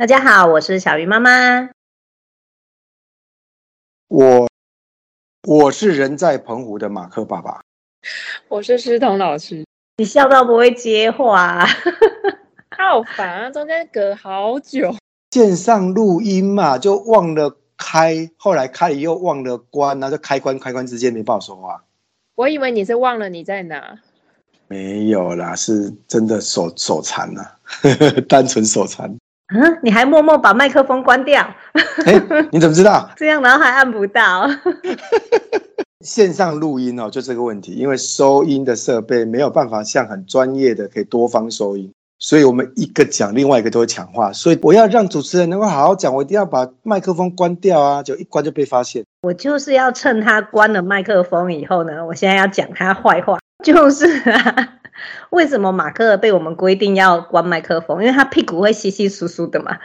大家好，我是小鱼妈妈。我我是人在澎湖的马克爸爸。我是诗彤老师。你笑到不会接话，好烦啊！中间隔好久。线上录音嘛，就忘了开，后来开了又忘了关，然后就开关开关之间没办法说话。我以为你是忘了你在哪。没有啦，是真的手手残了，单纯手残。嗯，你还默默把麦克风关掉？欸，你怎么知道？这样然后还按不到。线上录音哦，就这个问题，因为收音的设备没有办法像很专业的可以多方收音，所以我们一个讲，另外一个都会抢话。所以我要让主持人能够好好讲，我一定要把麦克风关掉啊，就一关就被发现。我就是要趁他关了麦克风以后呢，我现在要讲他坏话，就是啊。为什么马克被我们规定要关麦克风？因为他屁股会稀稀疏疏的嘛，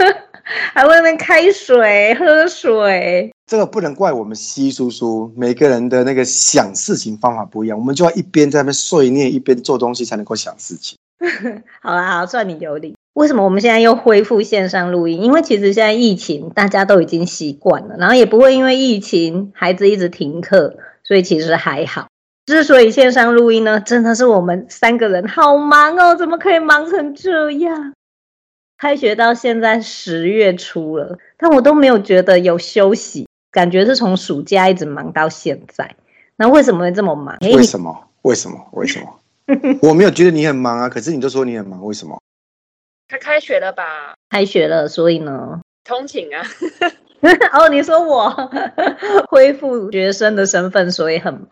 还会那边开水喝水。这个不能怪我们稀疏疏，每个人的那个想事情方法不一样，我们就要一边在那边碎念，一边做东西，才能够想事情。好啦，好，算你有理。为什么我们现在又恢复线上录音？因为其实现在疫情大家都已经习惯了，然后也不会因为疫情孩子一直停课，所以其实还好。之所以线上录音呢，真的是我们三个人好忙哦，怎么可以忙成这样？开学到现在十月初了，但我都没有觉得有休息，感觉是从暑假一直忙到现在。那为什么会这么忙？为什么？为什么？为什么？我没有觉得你很忙啊，可是你就说你很忙，为什么？他开学了吧？开学了，所以呢？通勤啊。哦，你说我恢复学生的身份，所以很忙。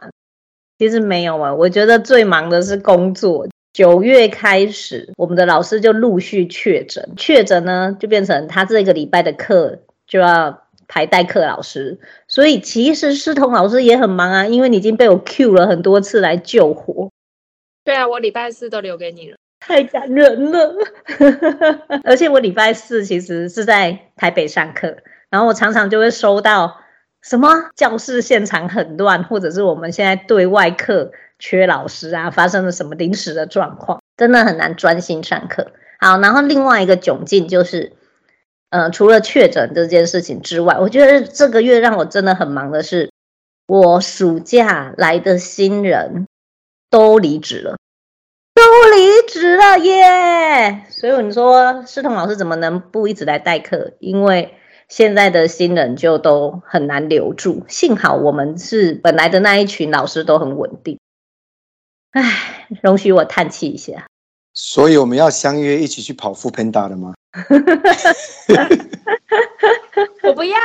其实没有啊，我觉得最忙的是工作。九月开始，我们的老师就陆续确诊，确诊呢就变成他这个礼拜的课就要排代课老师。所以其实师彤老师也很忙啊，因为你已经被我 Q 了很多次来救火。对啊，我礼拜四都留给你了，太感人了。而且我礼拜四其实是在台北上课，然后我常常就会收到。什么教室现场很乱，或者是我们现在对外课缺老师啊？发生了什么临时的状况？真的很难专心上课。好，然后另外一个窘境就是，呃，除了确诊这件事情之外，我觉得这个月让我真的很忙的是，我暑假来的新人都离职了，都离职了耶！所以你说诗彤老师怎么能不一直来代课？因为现在的新人就都很难留住，幸好我们是本来的那一群老师都很稳定。唉，容许我叹气一下。所以我们要相约一起去跑 foodpanda 的吗？我不要，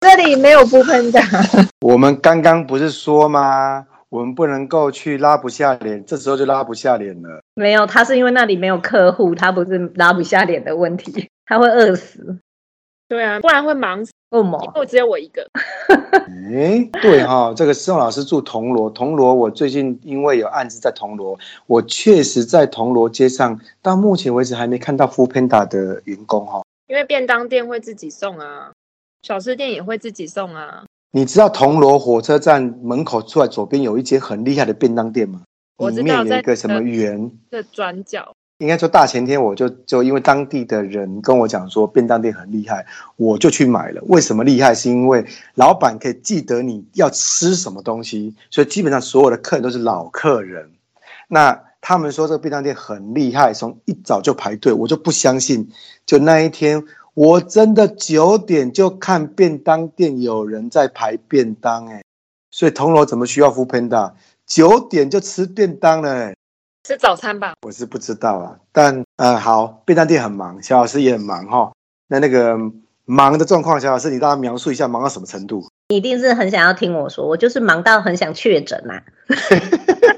这里没有 foodpanda。我们刚刚不是说吗？我们不能够去拉不下脸，这时候就拉不下脸了。没有，他是因为那里没有客户，他不是拉不下脸的问题，他会饿死。对啊，不然会忙死。为什么？因为只有我一个。哎，对哈、哦，这个宋老师住铜锣，铜锣我最近因为有案子在铜锣，我确实在铜锣街上，到目前为止还没看到 foodpanda 的员工哈、哦。因为便当店会自己送啊，小吃店也会自己送啊。你知道铜锣火车站门口出来左边有一间很厉害的便当店吗？我知道，里面有一个什么园的转角。应该说大前天我就就因为当地的人跟我讲说便当店很厉害，我就去买了。为什么厉害？是因为老板可以记得你要吃什么东西，所以基本上所有的客人都是老客人。那他们说这个便当店很厉害，从一早就排队，我就不相信。就那一天，我真的九点就看便当店有人在排便当，哎，所以铜锣怎么需要 f o o Panda？九点就吃便当了，吃早餐吧，我是不知道啊，但呃好，便当店很忙，小老师也很忙哈。那那个忙的状况，小老师你大概描述一下，忙到什么程度？你一定是很想要听我说，我就是忙到很想确诊呐。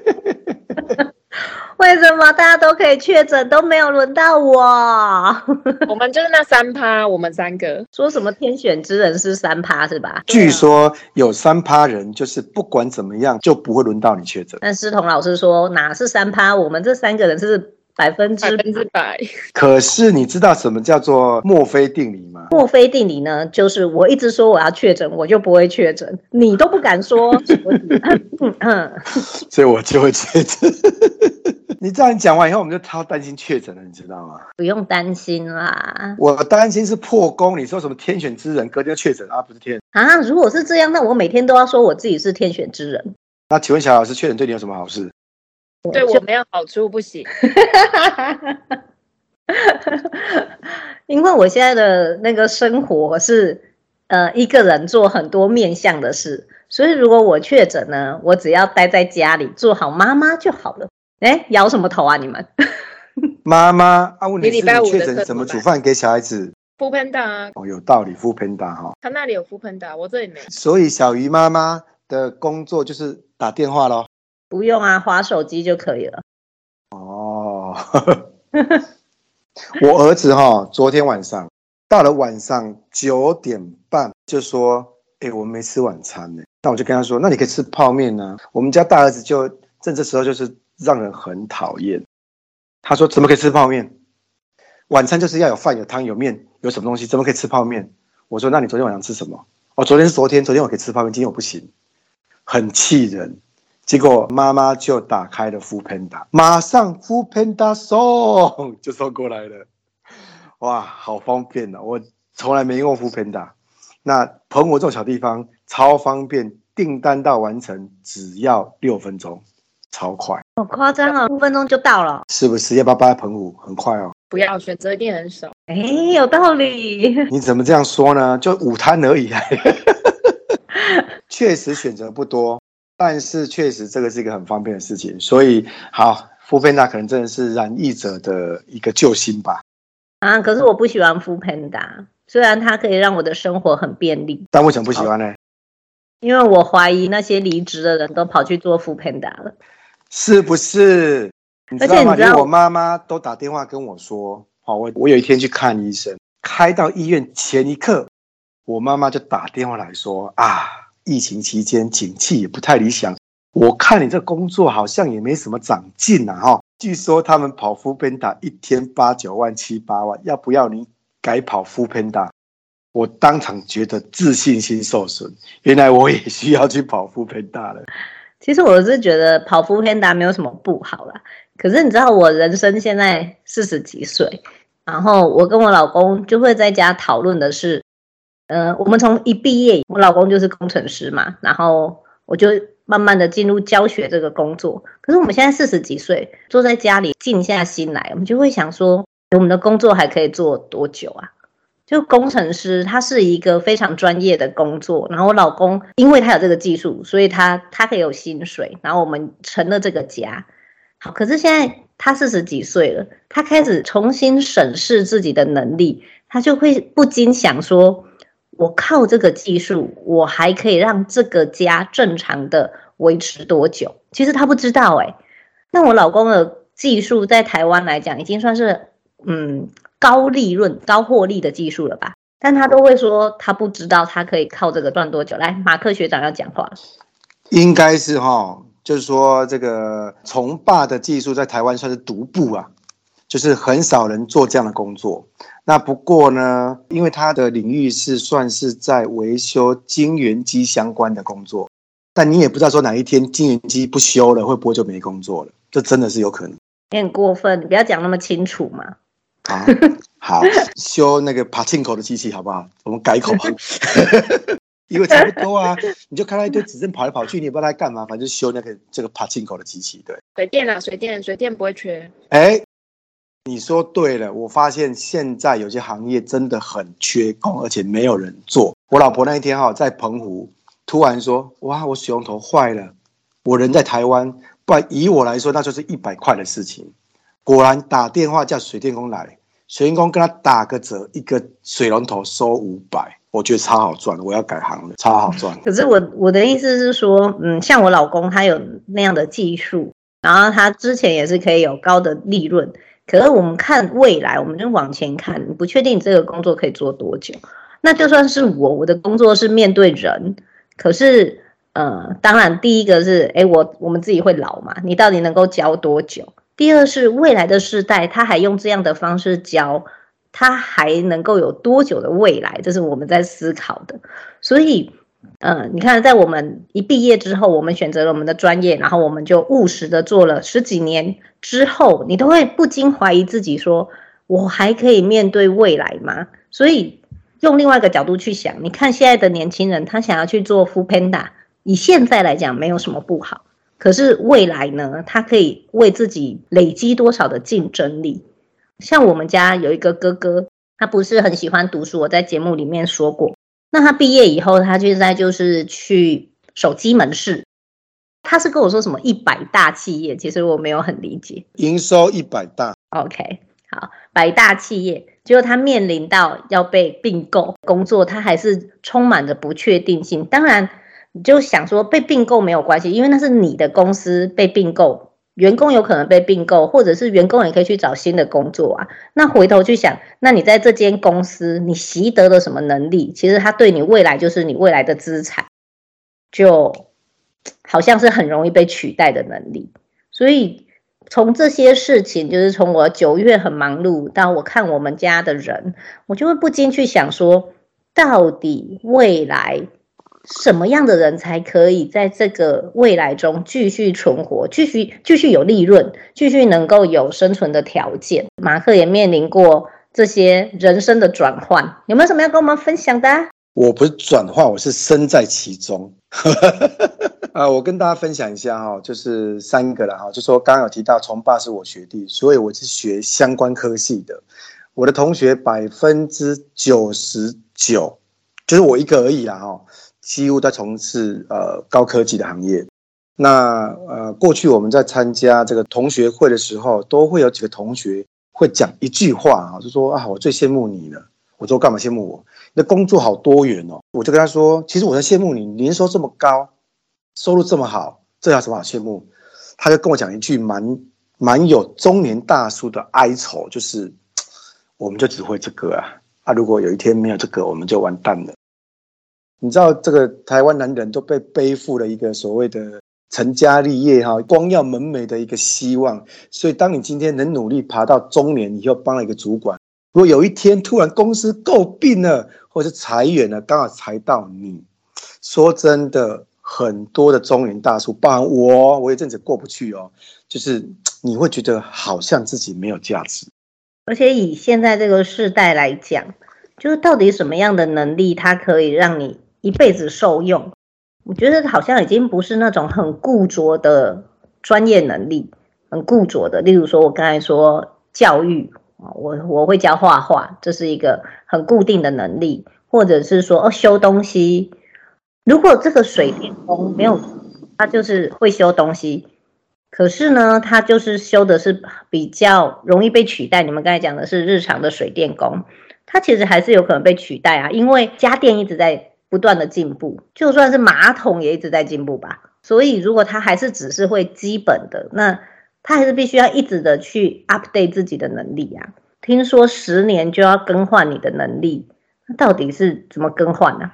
为什么大家都可以确诊，都没有轮到我？我们就是那三趴，我们三个说什么天选之人是三趴是吧？据说有三趴人，就是不管怎么样就不会轮到你确诊。但思彤老师说哪是三趴？我们这三个人是百分之百分之百。可是你知道什么叫做墨菲定理吗？墨菲定理呢，就是我一直说我要确诊，我就不会确诊，你都不敢说，所以，嗯，所以我就会确诊。你这样讲完以后，我们就超担心确诊了，你知道吗？不用担心啦。我担心是破功。你说什么天选之人，隔天确诊啊？不是天啊？如果是这样，那我每天都要说我自己是天选之人。那请问小老师，确诊对你有什么好事？对我没有好处，不行。因为我现在的那个生活是呃一个人做很多面向的事，所以如果我确诊呢，我只要待在家里做好妈妈就好了。哎，摇什么头啊你们？妈妈啊，问题是你确诊怎么煮饭给小孩子？foodpanda 啊。哦，有道理，foodpanda 哈。他那里有 foodpanda，我这里没。所以小鱼妈妈的工作就是打电话咯。不用啊，滑手机就可以了。哦。我儿子哈，昨天晚上到了晚上九点半就说：“哎，我们没吃晚餐呢。”那我就跟他说：“那你可以吃泡面呢。”我们家大儿子就正这时候就是让人很讨厌。他说：“怎么可以吃泡面？晚餐就是要有饭、有汤、有面，有什么东西？怎么可以吃泡面？”我说：“那你昨天晚上吃什么？”哦，昨天是昨天，昨天我可以吃泡面，今天我不行，很气人。结果妈妈就打开了 foodpanda，马上 foodpanda 送就送过来了，哇，好方便的，我从来没用过 foodpanda。那澎湖这种小地方超方便，订单到完成只要六分钟，超快。好夸张啊，五分钟就到了，是不是？要不要搬在澎湖？很快哦。不要，选择一定很少。哎，有道理。你怎么这样说呢？就午餐而已，确实选择不多。但是确实，这个是一个很方便的事情，所以好，foodpanda 可能真的是染疫者的一个救星吧。啊，可是我不喜欢 foodpanda，虽然它可以让我的生活很便利，但为什么不喜欢呢？因为我怀疑那些离职的人都跑去做 foodpanda 了，是不是？你知道吗？连我妈妈都打电话跟我说，好，我我有一天去看医生，开到医院前一刻，我妈妈就打电话来说啊。疫情期间，景气也不太理想。我看你这工作好像也没什么长进呐，哈。据说他们跑 foodpanda 一天八九万、七八万，要不要你改跑 foodpanda？我当场觉得自信心受损。原来我也需要去跑 foodpanda 了。其实我是觉得跑 foodpanda 没有什么不好啦。可是你知道，我人生现在四十几岁，然后我跟我老公就会在家讨论的是。呃，我们从一毕业，我老公就是工程师嘛，然后我就慢慢的进入教学这个工作。可是我们现在四十几岁，坐在家里静下心来，我们就会想说，我们的工作还可以做多久啊？就工程师，他是一个非常专业的工作。然后我老公，因为他有这个技术，所以他他可以有薪水。然后我们成了这个家。好，可是现在他四十几岁了，他开始重新审视自己的能力，他就会不禁想说。我靠这个技术，我还可以让这个家正常的维持多久？其实他不知道哎。那我老公的技术在台湾来讲，已经算是嗯高利润、高获利的技术了吧？但他都会说他不知道他可以靠这个赚多久。来，马克学长要讲话。应该是哈，就是说这个从霸的技术在台湾算是独步啊，就是很少人做这样的工作。那不过呢，因为他的领域是算是在维修晶圆机相关的工作，但你也不知道说哪一天晶圆机不修了，会不会就没工作了？这真的是有可能。你很过分，你不要讲那么清楚嘛。啊，好，修那个帕金口的机器好不好？我们改口吧，因为差不多啊。你就看到一堆指针跑来跑去，你也不知道它干嘛，反正就修那个这个帕金口的机器。对，水电啊，水电，水电不会缺。哎。你说对了，我发现现在有些行业真的很缺工，而且没有人做。我老婆那一天哈在澎湖，突然说：“哇，我水龙头坏了，我人在台湾，不然以我来说，那就是一百块的事情。”果然打电话叫水电工来，水电工跟他打个折，一个水龙头收五百，我觉得超好赚，我要改行了，超好赚。可是我我的意思是说，嗯，像我老公他有那样的技术，然后他之前也是可以有高的利润。可是我们看未来，我们就往前看，你不确定你这个工作可以做多久。那就算是我，我的工作是面对人，可是，呃，当然第一个是，诶，我我们自己会老嘛，你到底能够教多久？第二是未来的世代，他还用这样的方式教，他还能够有多久的未来？这是我们在思考的。所以嗯，你看，在我们一毕业之后，我们选择了我们的专业，然后我们就务实的做了十几年之后，你都会不禁怀疑自己说，我还可以面对未来吗？所以用另外一个角度去想，你看现在的年轻人，他想要去做 foodpanda，以现在来讲没有什么不好，可是未来呢，他可以为自己累积多少的竞争力？像我们家有一个哥哥，他不是很喜欢读书，我在节目里面说过。那他毕业以后，他现在就是去手机门市。他是跟我说什么一百大企业，其实我没有很理解。营收一百大，OK，好，百大企业，结果他面临到要被并购，工作他还是充满着不确定性。当然，你就想说被并购没有关系，因为那是你的公司被并购。员工有可能被并购，或者是员工也可以去找新的工作啊。那回头去想，那你在这间公司你习得了什么能力？其实它对你未来就是你未来的资产，就好像是很容易被取代的能力。所以从这些事情，就是从我九月很忙碌到我看我们家的人，我就会不禁去想说，到底未来。什么样的人才可以在这个未来中继续存活，继续继续有利润，继续能够有生存的条件？马克也面临过这些人生的转换，有没有什么要跟我们分享的？我不是转换，我是身在其中。啊，我跟大家分享一下哈，就是三个了哈，就说刚刚有提到，从爸是我学弟，所以我是学相关科系的。我的同学百分之九十九，就是我一个而已啦哈。几乎在从事呃高科技的行业，那呃过去我们在参加这个同学会的时候，都会有几个同学会讲一句话啊，就说啊，我最羡慕你了。我说干嘛羡慕我？那工作好多元哦。我就跟他说，其实我在羡慕你，年收这么高，收入这么好，这有什么好羡慕？他就跟我讲一句蛮蛮有中年大叔的哀愁，就是我们就只会这个啊啊，如果有一天没有这个，我们就完蛋了。你知道这个台湾男人都被背负了一个所谓的成家立业哈，光耀门楣的一个希望。所以，当你今天能努力爬到中年，你又当了一个主管。如果有一天突然公司购并了，或者是裁员了，刚好裁到你，说真的，很多的中年大叔，包含我，我有阵子过不去哦，就是你会觉得好像自己没有价值。而且以现在这个世代来讲，就是到底什么样的能力，它可以让你一辈子受用，我觉得好像已经不是那种很固着的专业能力，很固着的。例如说，我刚才说教育啊，我我会教画画，这是一个很固定的能力，或者是说哦修东西。如果这个水电工没有，他就是会修东西，可是呢，他就是修的是比较容易被取代。你们刚才讲的是日常的水电工，他其实还是有可能被取代啊，因为家电一直在。不断的进步，就算是马桶也一直在进步吧。所以，如果他还是只是会基本的，那他还是必须要一直的去 update 自己的能力啊。听说十年就要更换你的能力，那到底是怎么更换呢？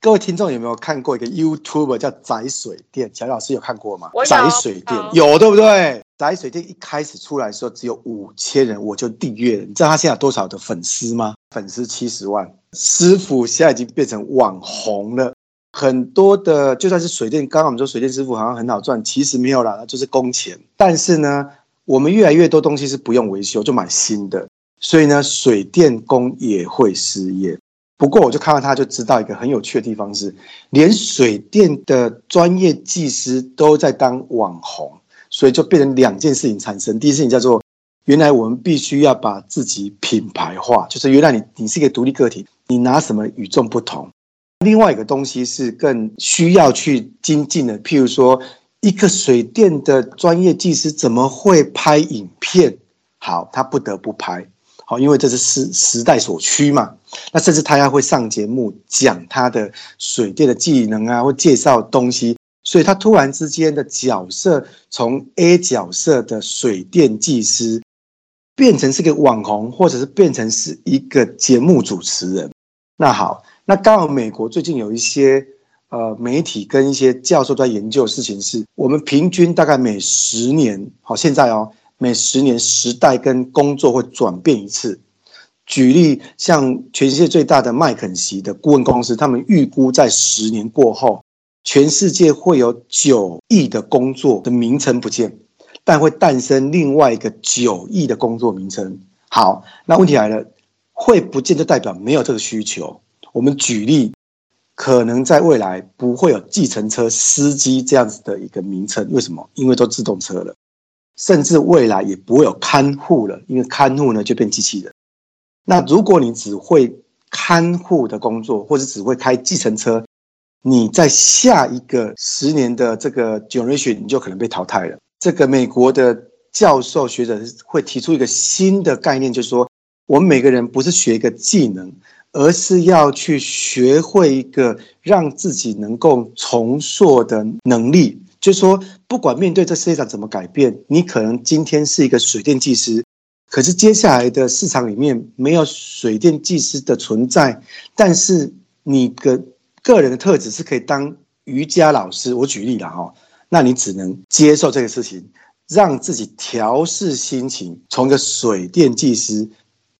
各位听众有没有看过一个 YouTuber 叫宅水电？乔老师有看过吗？有宅水电有对不对？宅水电一开始出来的时候只有五千人，我就订阅了。你知道他现在有多少的粉丝吗？粉丝七十万。师傅现在已经变成网红了，很多的就算是水电，刚刚我们说水电师傅好像很好赚，其实没有啦，就是工钱。但是呢，我们越来越多东西是不用维修就买新的，所以呢，水电工也会失业。不过我就看到他就知道一个很有趣的地方是，连水电的专业技师都在当网红，所以就变成两件事情产生。第一件事情叫做，原来我们必须要把自己品牌化，就是原来你你是一个独立个体。你拿什么与众不同？另外一个东西是更需要去精进的，譬如说，一个水电的专业技师怎么会拍影片？好，他不得不拍，好，因为这是时时代所趋嘛。那甚至他要会上节目讲他的水电的技能啊，或介绍东西，所以他突然之间的角色从 A 角色的水电技师变成是个网红，或者是变成是一个节目主持人。那好，那刚好美国最近有一些呃媒体跟一些教授在研究的事情是，我们平均大概每十年，好，现在哦，每十年时代跟工作会转变一次，举例，像全世界最大的麦肯锡的顾问公司，他们预估在十年过后，全世界会有九亿的工作的名称不见，但会诞生另外一个九亿的工作名称。好，那问题来了，会不见就代表没有这个需求。我们举例，可能在未来不会有计程车司机这样子的一个名称，为什么？因为都自动车了，甚至未来也不会有看护了，因为看护呢就变机器人。那如果你只会看护的工作，或者只会开计程车，你在下一个十年的这个 generation，你就可能被淘汰了。这个美国的教授学者会提出一个新的概念，就是说，我们每个人不是学一个技能，而是要去学会一个让自己能够重塑的能力。就是说，不管面对这世界上怎么改变，你可能今天是一个水电技师。可是接下来的市场里面没有水电技师的存在，但是你的个人的特质是可以当瑜伽老师。我举例了哈，那你只能接受这个事情，让自己调试心情，从一个水电技师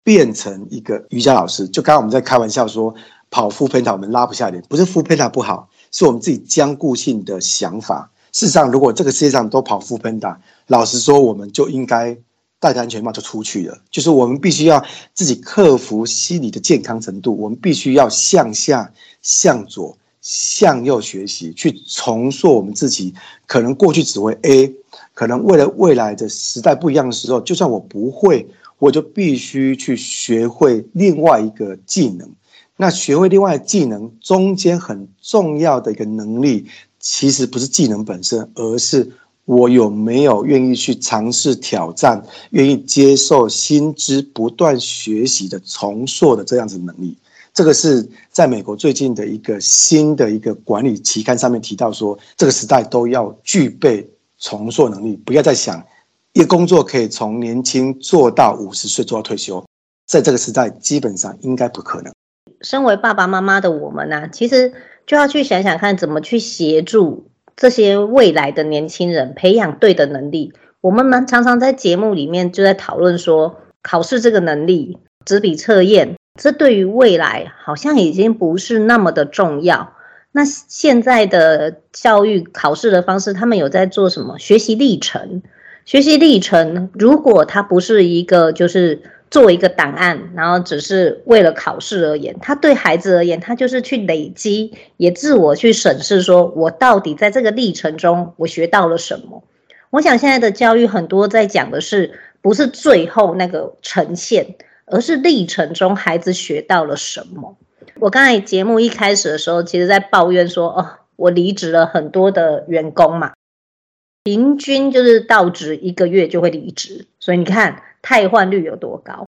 变成一个瑜伽老师。就刚刚我们在开玩笑说，跑 foodpanda 我们拉不下脸，不是 foodpanda 不好，是我们自己僵固性的想法。事实上，如果这个世界上都跑 foodpanda，老实说，我们就应该。戴着安全帽就出去了，就是我们必须要自己克服心理的健康程度，我们必须要向下、向左、向右学习，去重塑我们自己。可能过去只会 A，可能为了未来的时代不一样的时候，就算我不会，我就必须去学会另外一个技能。那学会另外一个技能中间很重要的一个能力，其实不是技能本身，而是。我有没有愿意去尝试挑战，愿意接受新知、不断学习的重塑的这样子能力？这个是在美国最近的一个新的一个管理期刊上面提到说，这个时代都要具备重塑能力，不要再想一工作可以从年轻做到五十岁做到退休，在这个时代基本上应该不可能。身为爸爸妈妈的我们呢、其实就要去想想看，怎么去协助。这些未来的年轻人培养对的能力，我们们常常在节目里面就在讨论说，考试这个能力、纸笔测验，这对于未来好像已经不是那么的重要。那现在的教育考试的方式，他们有在做什么？学习历程，学习历程，如果它不是一个就是。做一个档案，然后只是为了考试而言，他对孩子而言，他就是去累积，也自我去审视，说我到底在这个历程中我学到了什么？我想现在的教育很多在讲的是，不是最后那个呈现，而是历程中孩子学到了什么。我刚才节目一开始的时候，其实在抱怨说，哦，我离职了很多的员工嘛，平均就是到职一个月就会离职，所以你看。汰换率有多高？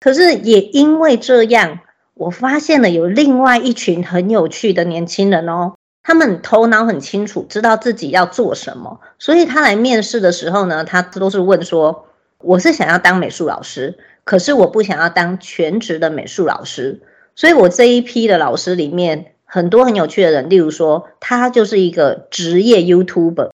可是也因为这样，我发现了有另外一群很有趣的年轻人哦，他们头脑很清楚，知道自己要做什么，所以他来面试的时候呢，他都是问说：“我是想要当美术老师，可是我不想要当全职的美术老师。”所以，我这一批的老师里面，很多很有趣的人，例如说，他就是一个职业 YouTuber。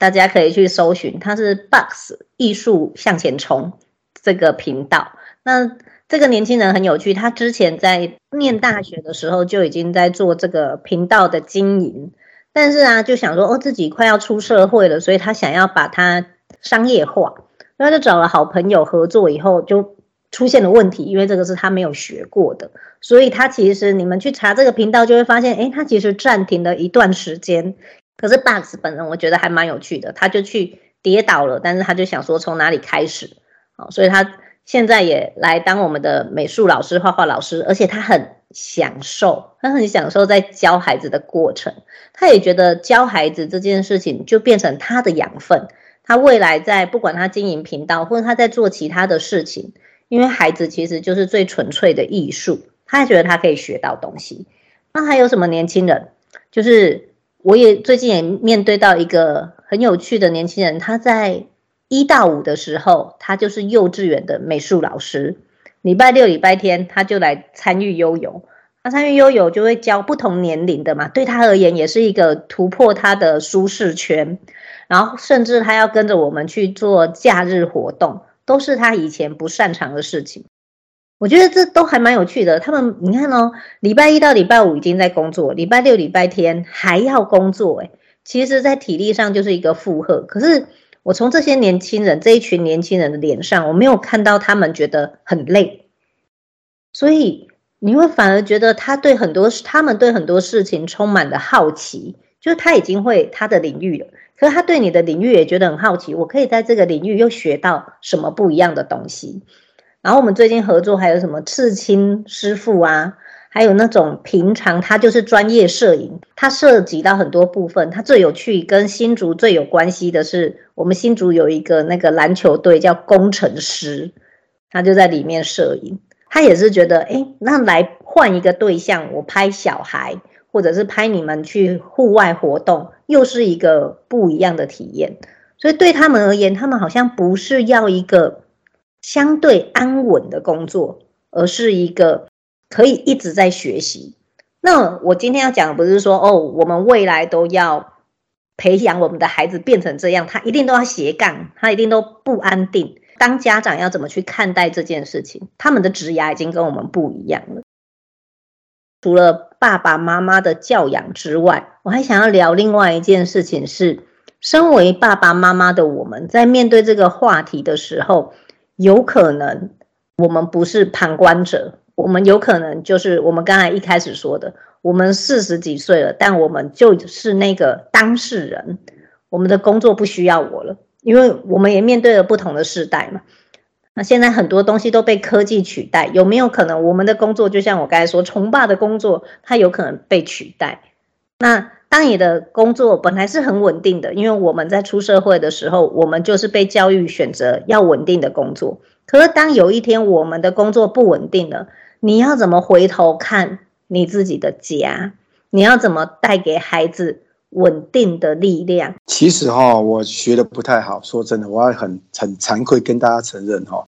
大家可以去搜寻，他是 Box 艺术向前冲这个频道。那这个年轻人很有趣，他之前在念大学的时候就已经在做这个频道的经营，但是啊，就想说哦，自己快要出社会了，所以他想要把它商业化，那就找了好朋友合作，以后就出现了问题，因为这个是他没有学过的，所以他其实你们去查这个频道就会发现，诶，他其实暂停了一段时间。可是 Bugs 本人我觉得还蛮有趣的，他就去跌倒了，但是他就想说从哪里开始，好，所以他现在也来当我们的美术老师、画画老师，而且他很享受，他很享受在教孩子的过程，他也觉得教孩子这件事情就变成他的养分，他未来在不管他经营频道或者他在做其他的事情，因为孩子其实就是最纯粹的艺术，他也觉得他可以学到东西。那还有什么年轻人，就是。我也最近也面对到一个很有趣的年轻人，他在一到五的时候，他就是幼稚园的美术老师，礼拜六、礼拜天他就来参与悠游，他参与悠游就会教不同年龄的嘛，对他而言也是一个突破他的舒适圈，然后甚至他要跟着我们去做假日活动，都是他以前不擅长的事情。我觉得这都还蛮有趣的。他们你看哦，礼拜一到礼拜五已经在工作，礼拜六、礼拜天还要工作，诶，其实，在体力上就是一个负荷。可是我从这些年轻人这一群年轻人的脸上，我没有看到他们觉得很累，所以你会反而觉得他对很多他们对很多事情充满了好奇，就是他已经会他的领域了。可是他对你的领域也觉得很好奇，我可以在这个领域又学到什么不一样的东西？然后我们最近合作还有什么刺青师傅啊，还有那种平常他就是专业摄影，他涉及到很多部分。他最有趣跟新竹最有关系的是，我们新竹有一个那个篮球队叫工程师，他就在里面摄影。他也是觉得，哎，那来换一个对象，我拍小孩。或者是拍你们去户外活动，又是一个不一样的体验。所以对他们而言，他们好像不是要一个相对安稳的工作，而是一个可以一直在学习。那我今天要讲的不是说哦，我们未来都要培养我们的孩子变成这样，他一定都要斜杠，他一定都不安定。当家长要怎么去看待这件事情？他们的职涯已经跟我们不一样了。除了爸爸妈妈的教养之外，我还想要聊另外一件事情是，身为爸爸妈妈的我们在面对这个话题的时候，有可能我们不是旁观者，我们有可能就是我们刚才一开始说的，我们四十几岁了，但我们就是那个当事人，我们的工作不需要我了，因为我们也面对了不同的世代嘛。那现在很多东西都被科技取代，有没有可能我们的工作就像我刚才说，崇爸的工作，它有可能被取代？那当你的工作本来是很稳定的，因为我们在出社会的时候，我们就是被教育选择要稳定的工作。可是当有一天我们的工作不稳定了，你要怎么回头看你自己的家？你要怎么带给孩子？稳定的力量。其实哈，我学的不太好。说真的，我要很很惭愧跟大家承认哈，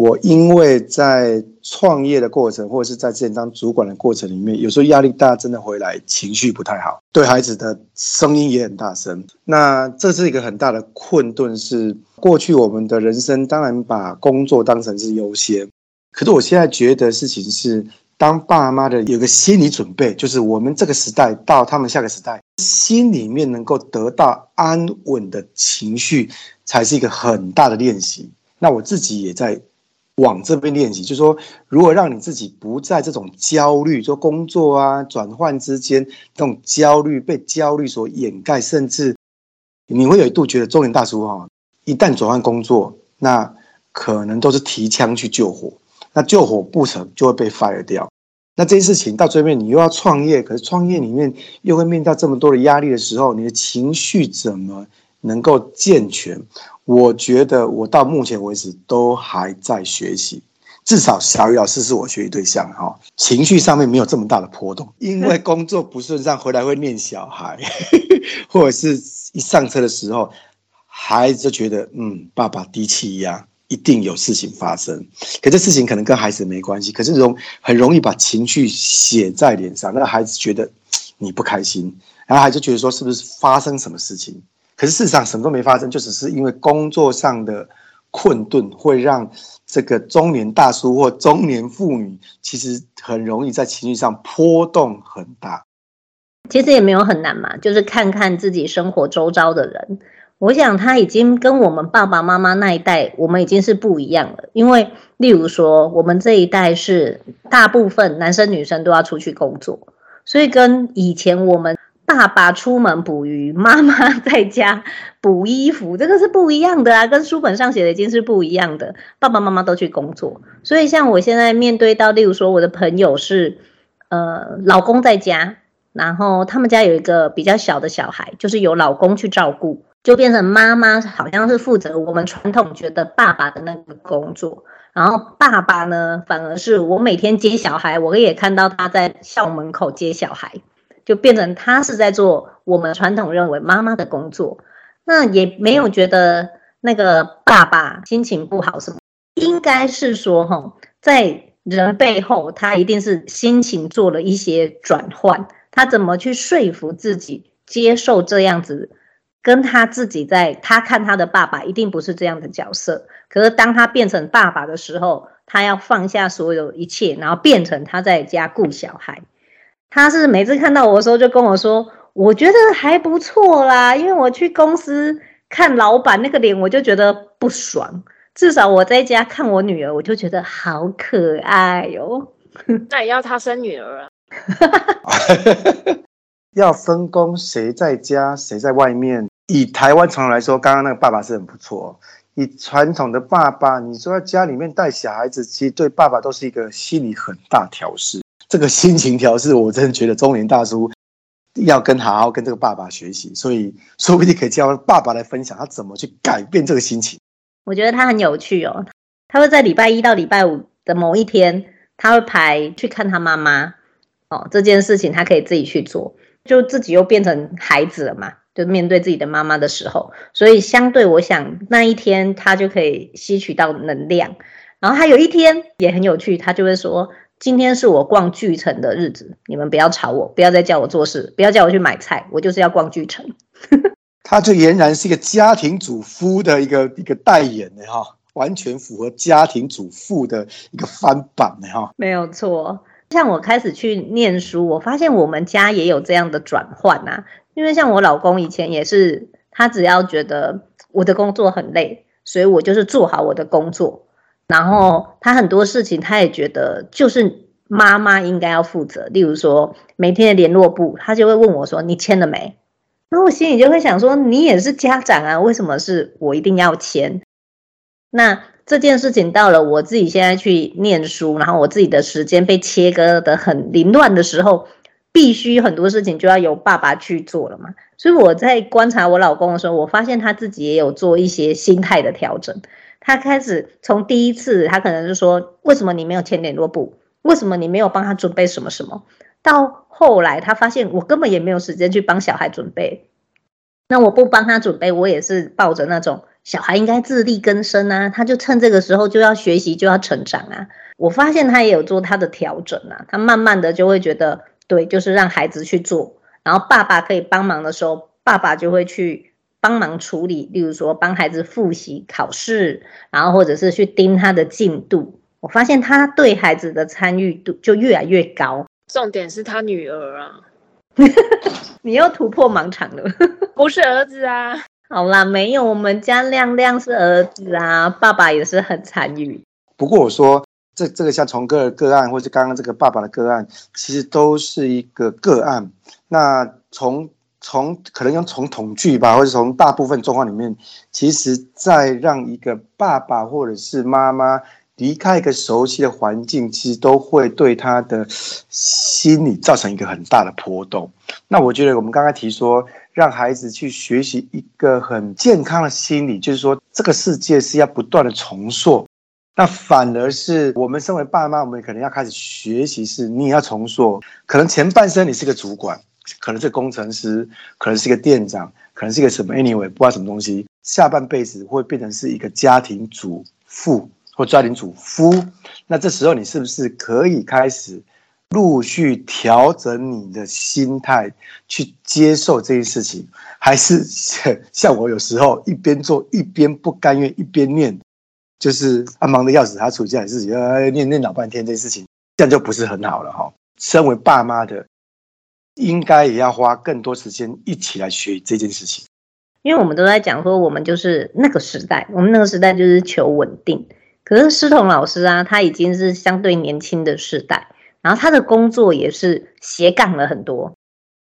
我因为在创业的过程，或者是在之前当主管的过程里面，有时候压力大，真的回来情绪不太好，对孩子的声音也很大声。那这是一个很大的困顿，是过去我们的人生当然把工作当成是优先，可是我现在觉得事情是。当爸妈的有个心理准备，就是我们这个时代到他们下个时代，心里面能够得到安稳的情绪，才是一个很大的练习。那我自己也在往这边练习，就是说，如果让你自己不在这种焦虑，说工作啊转换之间这种焦虑被焦虑所掩盖，甚至你会有一度觉得中年大叔哈，一旦转换工作，那可能都是提枪去救火。那救火不成就会被 fire 掉，那这件事情到最后面你又要创业，可是创业里面又会面对这么多的压力的时候，你的情绪怎么能够健全？我觉得我到目前为止都还在学习，至少小雨老师是我学习对象哈，情绪上面没有这么大的波动，因为工作不顺畅回来会念小孩，或者是一上车的时候，孩子就觉得嗯，爸爸低气压。一定有事情发生，可这事情可能跟孩子没关系，可是容很容易把情绪写在脸上，那孩子觉得你不开心，然后孩子觉得说是不是发生什么事情？可是事实上什么都没发生，就只是因为工作上的困顿，会让这个中年大叔或中年妇女其实很容易在情绪上波动很大。其实也没有很难嘛，就是看看自己生活周遭的人。我想他已经跟我们爸爸妈妈那一代，我们已经是不一样了。因为，例如说，我们这一代是大部分男生女生都要出去工作，所以跟以前我们爸爸出门捕鱼，妈妈在家补衣服，这个是不一样的啊，跟书本上写的已经是不一样的。爸爸妈妈都去工作，所以像我现在面对到，例如说，我的朋友是，呃，老公在家，然后他们家有一个比较小的小孩，就是由老公去照顾。就变成妈妈好像是负责我们传统觉得爸爸的那个工作，然后爸爸呢，反而是我每天接小孩，我也看到他在校门口接小孩，就变成他是在做我们传统认为妈妈的工作。那也没有觉得那个爸爸心情不好什么，应该是说哈，在人背后他一定是心情做了一些转换，他怎么去说服自己接受这样子。跟他自己在，他看他的爸爸一定不是这样的角色。可是当他变成爸爸的时候，他要放下所有一切，然后变成他在家顾小孩。他是每次看到我的时候就跟我说：“我觉得还不错啦，因为我去公司看老板那个脸，我就觉得不爽。至少我在家看我女儿，我就觉得好可爱哟。”那也要他生女儿啊。要分工，谁在家，谁在外面。以台湾传统来说，刚刚那个爸爸是很不错。以传统的爸爸，你说在家里面带小孩子，其实对爸爸都是一个心理很大调适。这个心情调试，我真的觉得中年大叔要跟好好跟这个爸爸学习。所以，说不定可以叫爸爸来分享他怎么去改变这个心情。我觉得他很有趣哦，他会在礼拜一到礼拜五的某一天，他会排去看他妈妈。哦，这件事情他可以自己去做。就自己又变成孩子了嘛，就面对自己的妈妈的时候，所以相对我想那一天他就可以吸取到能量。然后他有一天也很有趣，他就会说：“今天是我逛巨城的日子，你们不要吵我，不要再叫我做事，不要叫我去买菜，我就是要逛巨城。”他就俨然是一个家庭主夫的一个一个代言的哈，完全符合家庭主妇的一个翻版的哈，没有错。像我开始去念书，我发现我们家也有这样的转换啊。因为像我老公以前也是，他只要觉得我的工作很累，所以我就是做好我的工作。然后他很多事情他也觉得就是妈妈应该要负责，例如说每天的联络簿，他就会问我说：“你签了没？”然后我心里就会想说：“你也是家长啊，为什么是我一定要签？”那。这件事情到了我自己现在去念书，然后我自己的时间被切割得很凌乱的时候，必须很多事情就要由爸爸去做了嘛。所以我在观察我老公的时候，我发现他自己也有做一些心态的调整。他开始从第一次，他可能是说：“为什么你没有签联络簿？为什么你没有帮他准备什么什么？”到后来，他发现我根本也没有时间去帮小孩准备。那我不帮他准备，我也是抱着那种。小孩应该自力更生啊，他就趁这个时候就要学习，就要成长啊。我发现他也有做他的调整啊，他慢慢的就会觉得，对，就是让孩子去做，然后爸爸可以帮忙的时候，爸爸就会去帮忙处理，例如说帮孩子复习考试，然后或者是去盯他的进度。我发现他对孩子的参与度就越来越高。重点是他女儿啊，你又突破盲场了，不是儿子啊。好啦，没有，我们家亮亮是儿子啊，爸爸也是很参与。不过我说，这这个像从哥的个案，或是刚刚这个爸爸的个案，其实都是一个个案。那从从可能要从统计吧，或者从大部分状况里面，其实在让一个爸爸或者是妈妈离开一个熟悉的环境，其实都会对他的心理造成一个很大的波动。那我觉得我们刚刚提说。让孩子去学习一个很健康的心理，就是说这个世界是要不断的重塑。那反而是我们身为爸妈，我们可能要开始学习，是你也要重塑。可能前半生你是个主管，可能是工程师，可能是一个店长，可能是一个什么 anyway，不知道什么东西。下半辈子会变成是一个家庭主妇或家庭主夫。那这时候你是不是可以开始？陆续调整你的心态去接受这件事情，还是 像我有时候一边做一边不甘愿，一边念，就是啊忙得要死，他出家也是要念念老半天，这件事情这样就不是很好了哈。身为爸妈的，应该也要花更多时间一起来学这件事情，因为我们都在讲说，我们就是那个时代，我们那个时代就是求稳定。可是师彤老师啊，他已经是相对年轻的时代。然后他的工作也是斜杠了很多。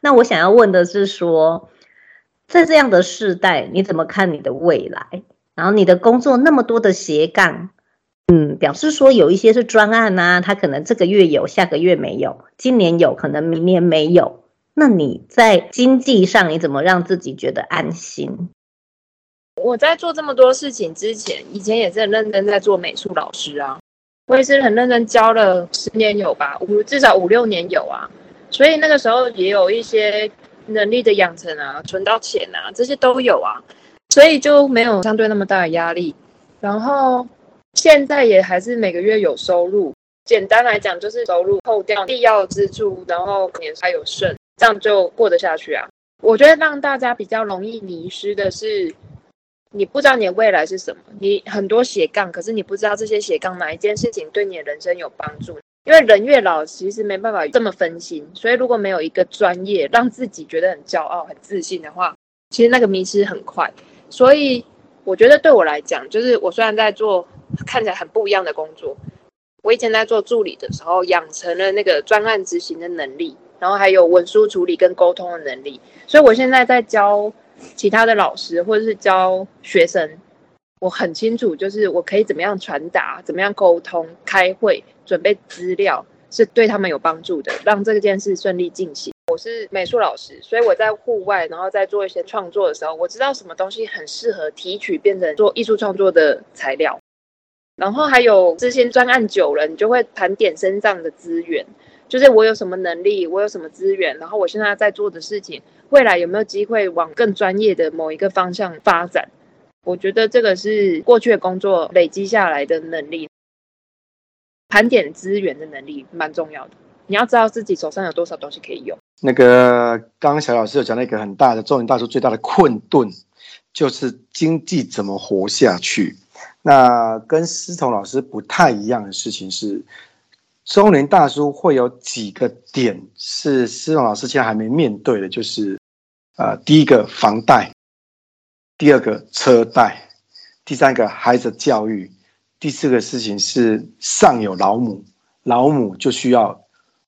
那我想要问的是说，在这样的世代，你怎么看你的未来？然后你的工作那么多的斜杠，嗯，表示说有一些是专案啊，他可能这个月有，下个月没有，今年有可能明年没有。那你在经济上你怎么让自己觉得安心？我在做这么多事情之前，以前也是很认真在做美术老师啊。我也是很认真教了十年有吧，五至少五六年有啊，所以那个时候也有一些能力的养成啊，存到钱啊，这些都有啊，所以就没有相对那么大的压力。然后现在也还是每个月有收入，简单来讲就是收入扣掉必要支出，然后年还有剩，这样就过得下去啊。我觉得让大家比较容易迷失的是。你不知道你的未来是什么，你很多斜杠，可是你不知道这些斜杠哪一件事情对你的人生有帮助。因为人越老，其实没办法这么分心，所以如果没有一个专业让自己觉得很骄傲、很自信的话，其实那个迷失很快。所以我觉得对我来讲，就是我虽然在做看起来很不一样的工作，我以前在做助理的时候，养成了那个专案执行的能力，然后还有文书处理跟沟通的能力，所以我现在在教。其他的老师或者是教学生，我很清楚，就是我可以怎么样传达，怎么样沟通、开会、准备资料，是对他们有帮助的，让这件事顺利进行。我是美术老师，所以我在户外，然后在做一些创作的时候，我知道什么东西很适合提取变成做艺术创作的材料。然后还有这些专案久了，你就会盘点身上的资源，就是我有什么能力，我有什么资源，然后我现在在做的事情。未来有没有机会往更专业的某一个方向发展？我觉得这个是过去的工作累积下来的能力，盘点资源的能力蛮重要的。你要知道自己手上有多少东西可以用。那个刚刚小老师有讲到一个很大的中年大叔最大的困顿，就是经济怎么活下去。那跟思彤老师不太一样的事情是。中年大叔会有几个点是思彤老师现在还没面对的，就是，呃，第一个房贷，第二个车贷，第三个孩子教育，第四个事情是上有老母，老母就需要，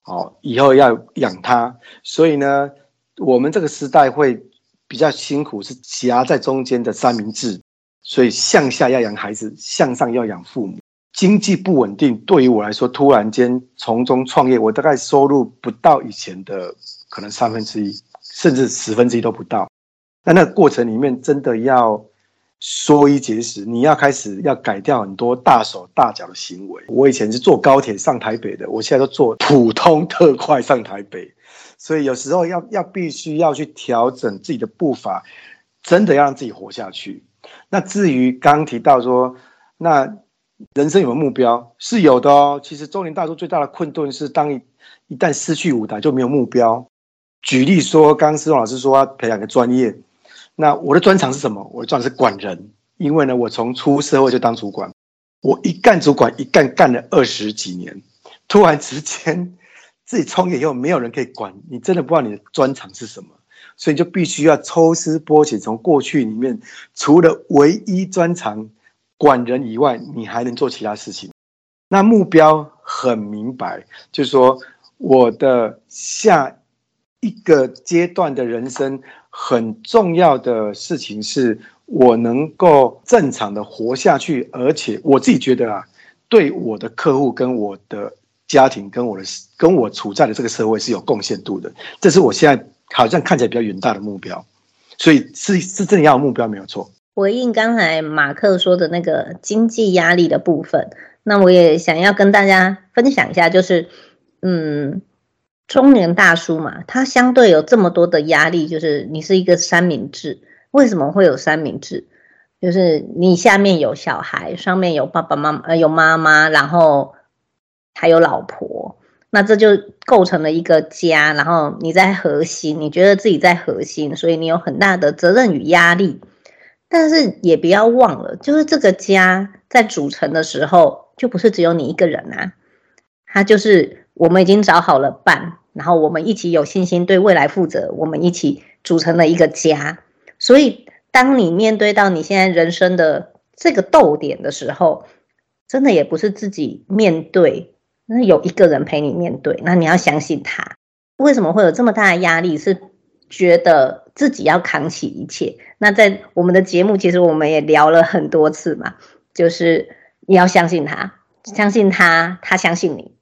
哦，以后要养他，所以呢，我们这个时代会比较辛苦，是夹在中间的三明治，所以向下要养孩子，向上要养父母。经济不稳定，对于我来说，突然间从中创业，我大概收入不到以前的可能三分之一，甚至十分之一都不到。那那个过程里面，真的要缩衣节食，你要开始要改掉很多大手大脚的行为。我以前是坐高铁上台北的，我现在都坐普通特快上台北，所以有时候要要必须要去调整自己的步伐，真的要让自己活下去。那至于刚刚提到说，那。人生有没有目标？是有的哦。其实中年大叔最大的困顿是，当一一旦失去舞台，就没有目标。举例说，刚刚思彤老师说要培养个专业，那我的专长是什么？我的专长是管人，因为呢，我从出社会就当主管，我一干主管一干干了二十几年，突然之间自己创业以后，没有人可以管你，真的不知道你的专长是什么，所以就必须要抽丝剥茧，从过去里面除了唯一专长。管人以外，你还能做其他事情。那目标很明白，就是说我的下一个阶段的人生很重要的事情是，我能够正常的活下去，而且我自己觉得啊，对我的客户、跟我的家庭、跟我的跟我处在的这个社会是有贡献度的。这是我现在好像看起来比较远大的目标，所以是是真的目标没有错。回应刚才马克说的那个经济压力的部分，那我也想要跟大家分享一下，就是，嗯，中年大叔嘛，他相对有这么多的压力，就是你是一个三明治，为什么会有三明治？就是你下面有小孩，上面有爸爸妈妈，呃，有妈妈，然后还有老婆，那这就构成了一个家，然后你在核心，你觉得自己在核心，所以你有很大的责任与压力。但是也不要忘了，就是这个家在组成的时候，就不是只有你一个人啊，他就是我们已经找好了伴，然后我们一起有信心对未来负责，我们一起组成了一个家。所以，当你面对到你现在人生的这个逗点的时候，真的也不是自己面对，那有一个人陪你面对，那你要相信他。为什么会有这么大的压力？是觉得。自己要扛起一切。那在我们的节目，其实我们也聊了很多次嘛，就是你要相信他，相信他，他相信你，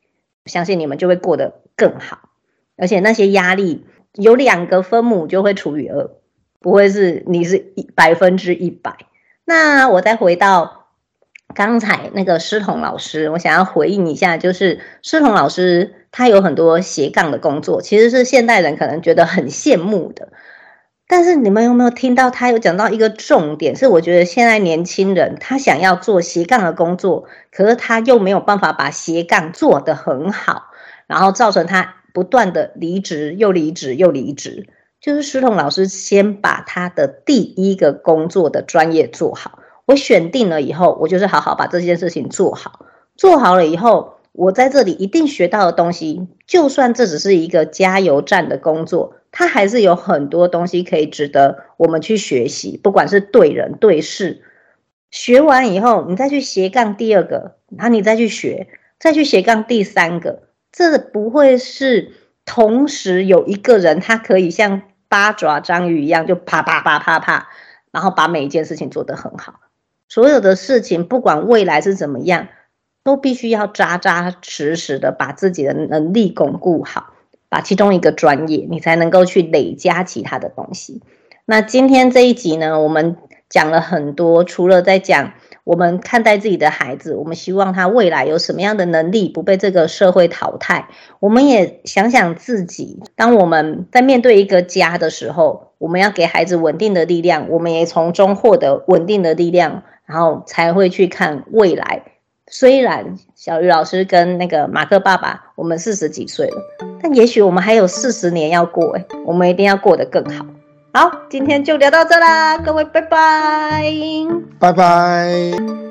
相信你们就会过得更好。而且那些压力有两个分母就会除以二，不会是你是一百分之一百。那我再回到刚才那个诗彤老师，我想要回应一下，就是诗彤老师他有很多斜杠的工作，其实是现代人可能觉得很羡慕的。但是你们有没有听到他有讲到一个重点？是我觉得现在年轻人他想要做斜杠的工作，可是他又没有办法把斜杠做得很好，然后造成他不断的离职又离职又离职。就是书童老师先把他的第一个工作的专业做好。我选定了以后，我就是好好把这件事情做好。做好了以后，我在这里一定学到的东西，就算这只是一个加油站的工作，它还是有很多东西可以值得我们去学习。不管是对人对事，学完以后，你再去斜杠第二个，然后你再去学，再去斜杠第三个，这不会是同时有一个人，他可以像八爪章鱼一样，就啪啪啪啪啪，然后把每一件事情做得很好。所有的事情，不管未来是怎么样。都必须要扎扎实实的把自己的能力巩固好，把其中一个专业，你才能够去累加其他的东西。那今天这一集呢，我们讲了很多，除了在讲我们看待自己的孩子，我们希望他未来有什么样的能力，不被这个社会淘汰。我们也想想自己，当我们在面对一个家的时候，我们要给孩子稳定的力量，我们也从中获得稳定的力量，然后才会去看未来。虽然小鱼老师跟那个马克爸爸，我们四十几岁了，但也许我们还有四十年要过诶，我们一定要过得更好。好，今天就聊到这啦，各位拜拜，拜拜。